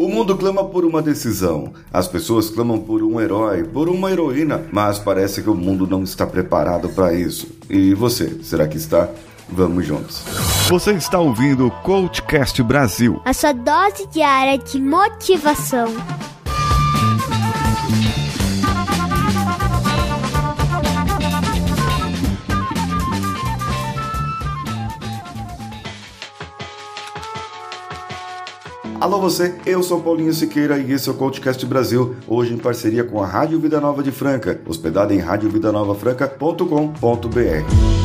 O mundo clama por uma decisão. As pessoas clamam por um herói, por uma heroína, mas parece que o mundo não está preparado para isso. E você, será que está? Vamos juntos. Você está ouvindo o Coachcast Brasil. A sua dose diária de motivação. Alô você, eu sou Paulinho Siqueira e esse é o Coachcast Brasil, hoje em parceria com a Rádio Vida Nova de Franca, hospedada em radiovidanovafranca.com.br.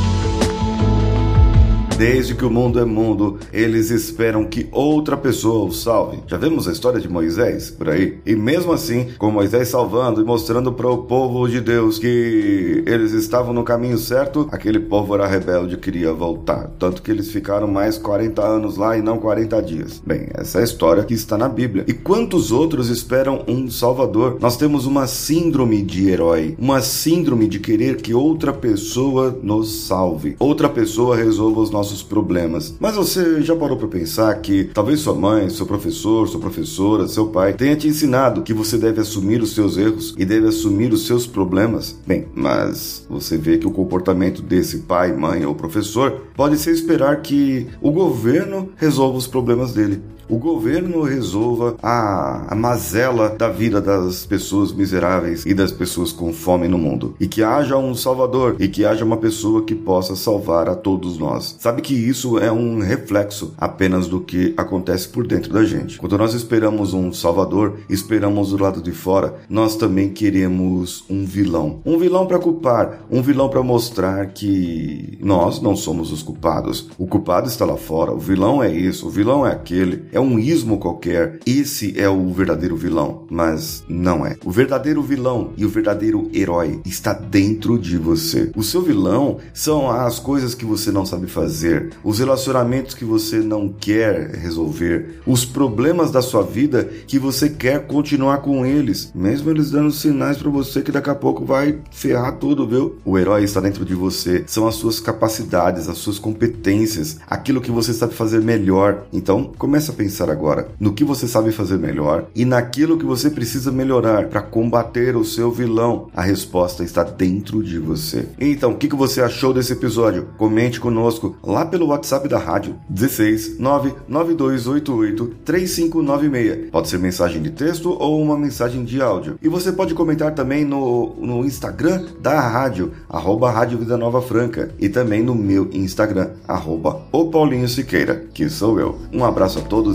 Desde que o mundo é mundo, eles esperam que outra pessoa os salve. Já vemos a história de Moisés por aí? E mesmo assim, com Moisés salvando e mostrando para o povo de Deus que eles estavam no caminho certo, aquele povo era rebelde e queria voltar. Tanto que eles ficaram mais 40 anos lá e não 40 dias. Bem, essa é a história que está na Bíblia. E quantos outros esperam um Salvador? Nós temos uma síndrome de herói, uma síndrome de querer que outra pessoa nos salve, outra pessoa resolva os nossos nossos problemas. Mas você já parou para pensar que talvez sua mãe, seu professor, sua professora, seu pai tenha te ensinado que você deve assumir os seus erros e deve assumir os seus problemas? Bem, mas você vê que o comportamento desse pai, mãe ou professor pode ser esperar que o governo resolva os problemas dele o governo resolva a, a mazela da vida das pessoas miseráveis e das pessoas com fome no mundo. E que haja um salvador e que haja uma pessoa que possa salvar a todos nós. Sabe que isso é um reflexo apenas do que acontece por dentro da gente. Quando nós esperamos um salvador, esperamos do lado de fora, nós também queremos um vilão. Um vilão para culpar, um vilão para mostrar que nós não somos os culpados. O culpado está lá fora, o vilão é isso, o vilão é aquele é um ismo qualquer. Esse é o verdadeiro vilão, mas não é. O verdadeiro vilão e o verdadeiro herói está dentro de você. O seu vilão são as coisas que você não sabe fazer, os relacionamentos que você não quer resolver, os problemas da sua vida que você quer continuar com eles, mesmo eles dando sinais para você que daqui a pouco vai ferrar tudo, viu? O herói está dentro de você, são as suas capacidades, as suas competências, aquilo que você sabe fazer melhor. Então, começa a pensar agora no que você sabe fazer melhor e naquilo que você precisa melhorar para combater o seu vilão. A resposta está dentro de você. Então, o que, que você achou desse episódio? Comente conosco lá pelo WhatsApp da rádio 16 99288 3596. Pode ser mensagem de texto ou uma mensagem de áudio. E você pode comentar também no, no Instagram da rádio, arroba Rádio Vida Nova Franca, e também no meu Instagram, arroba o Paulinho Siqueira, que sou eu. Um abraço a todos